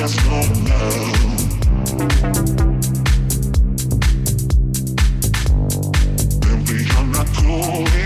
Then we are not cool.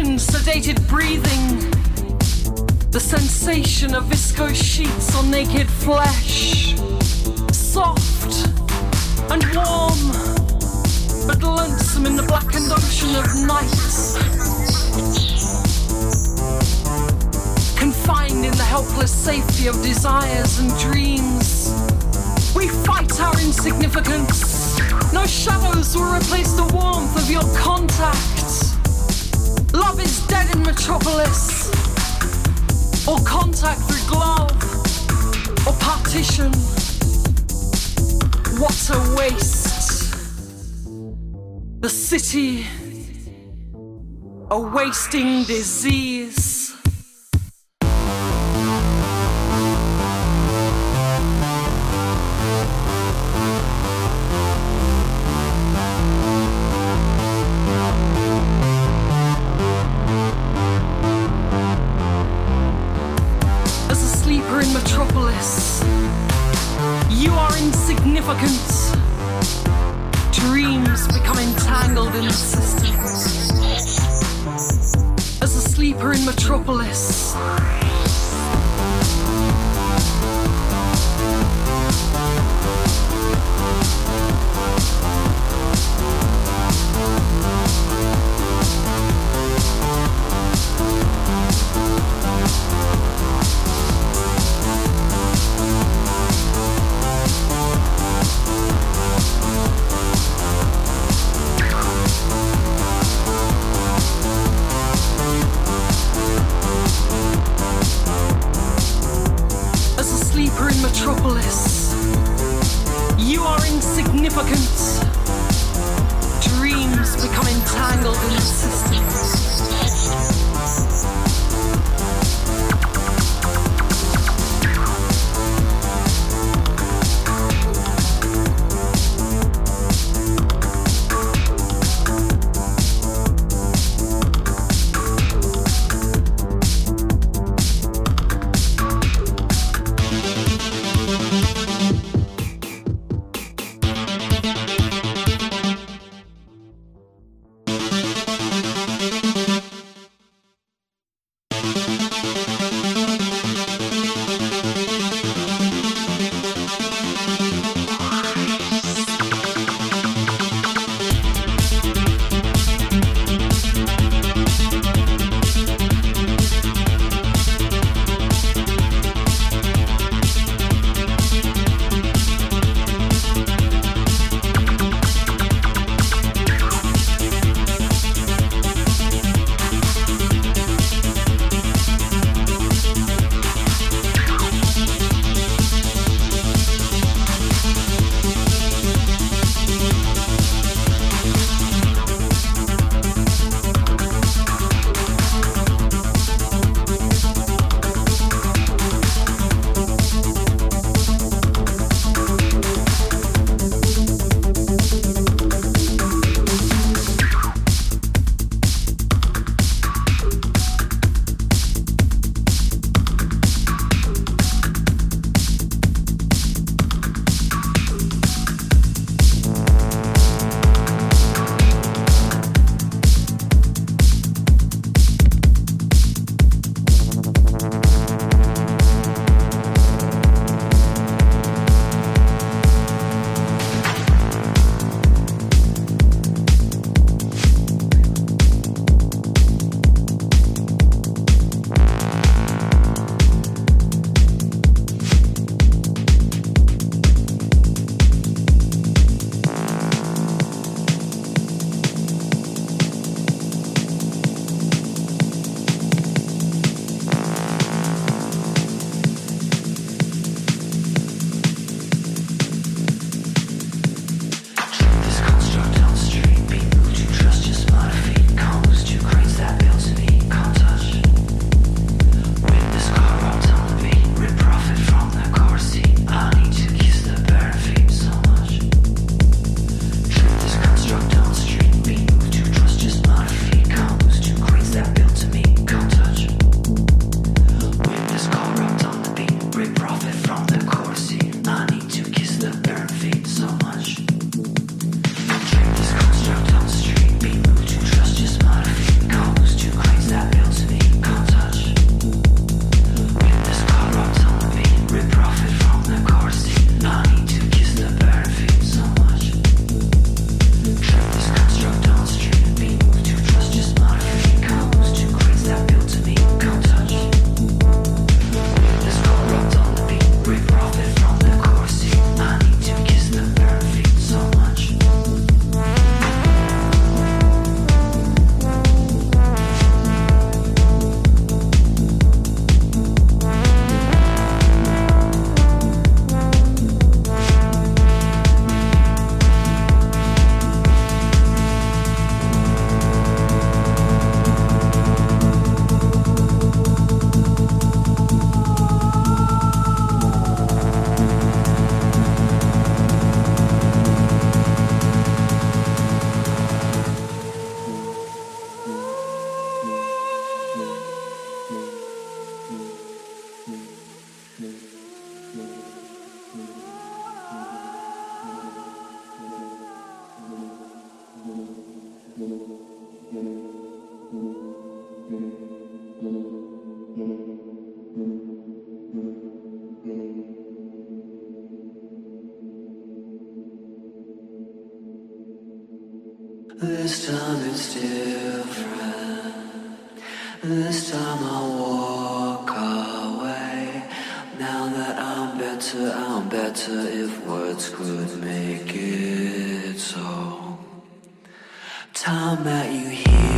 Sedated breathing. The sensation of viscose sheets on naked flesh. Soft and warm, but lonesome in the blackened ocean of night. Confined in the helpless safety of desires and dreams. We fight our insignificance. No shadows will replace the warmth of your contact. In Metropolis. Or contact through glove. Or partition. What a waste. The city. A wasting disease. better, I'm better if words could make it so. Time that you hear.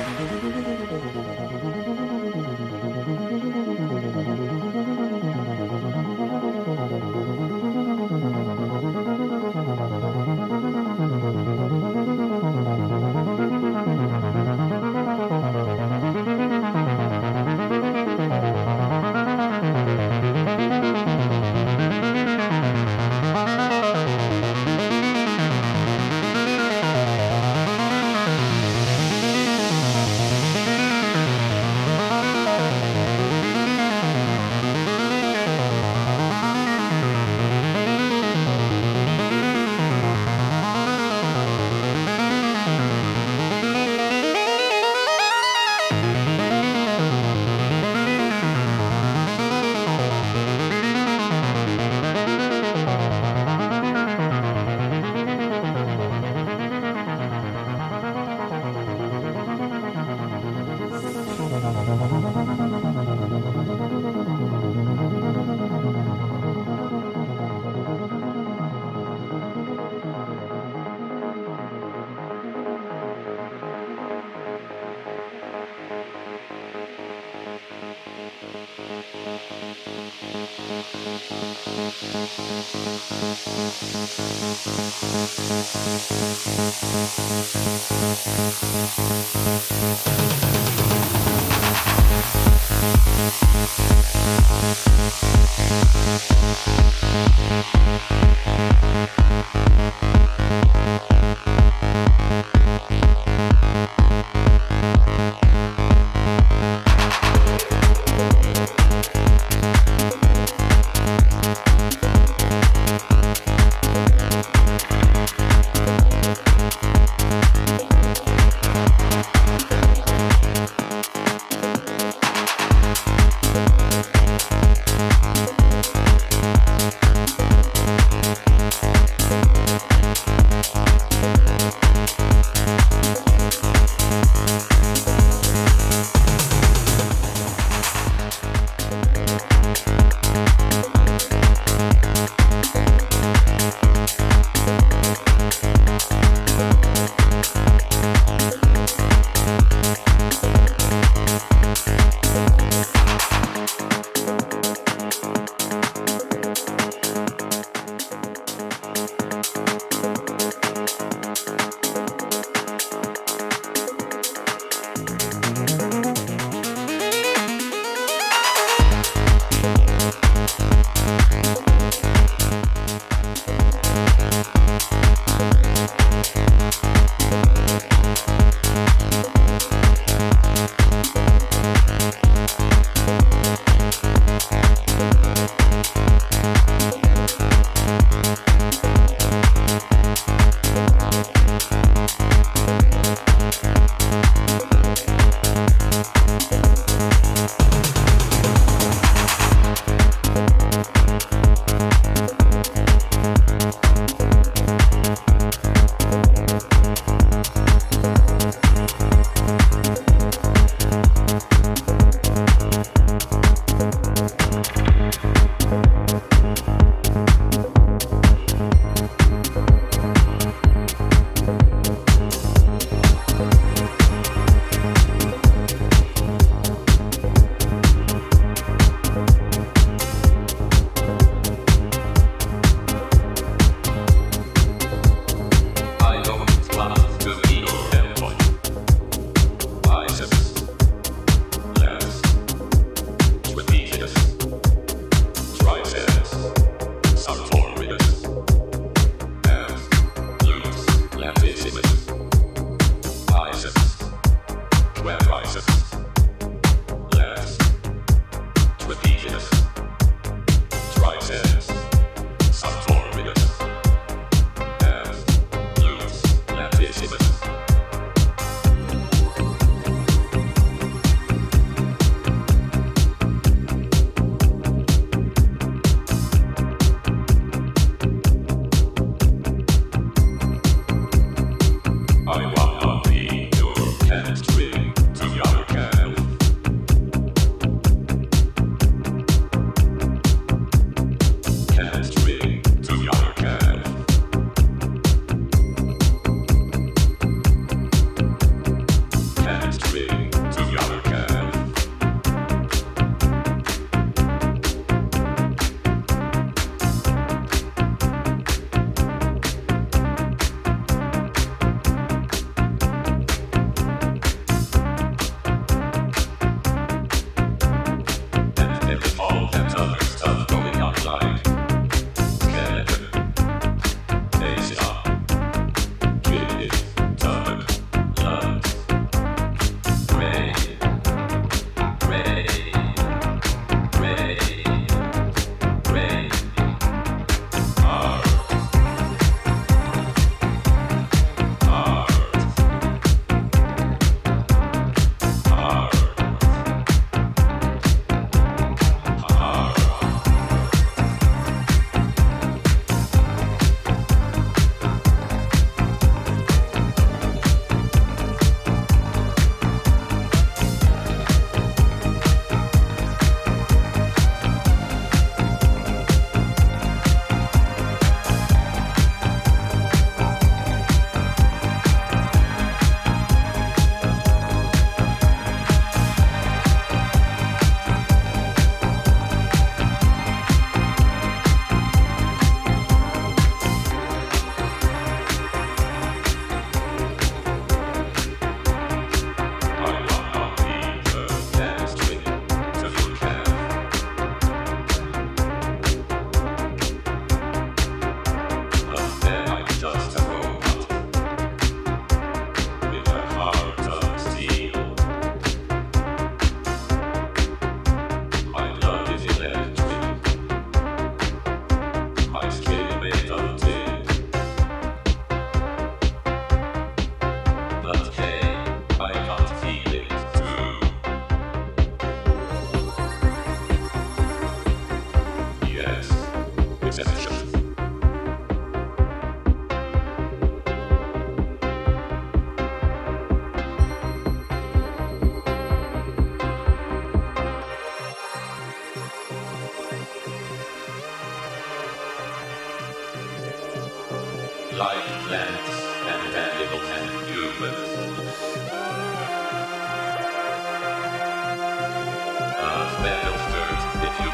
どどどどどどどど。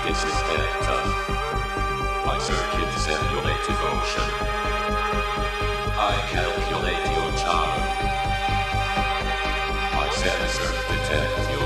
You disrespect us. My circuit simulate devotion. I calculate your charm. My sensors detect your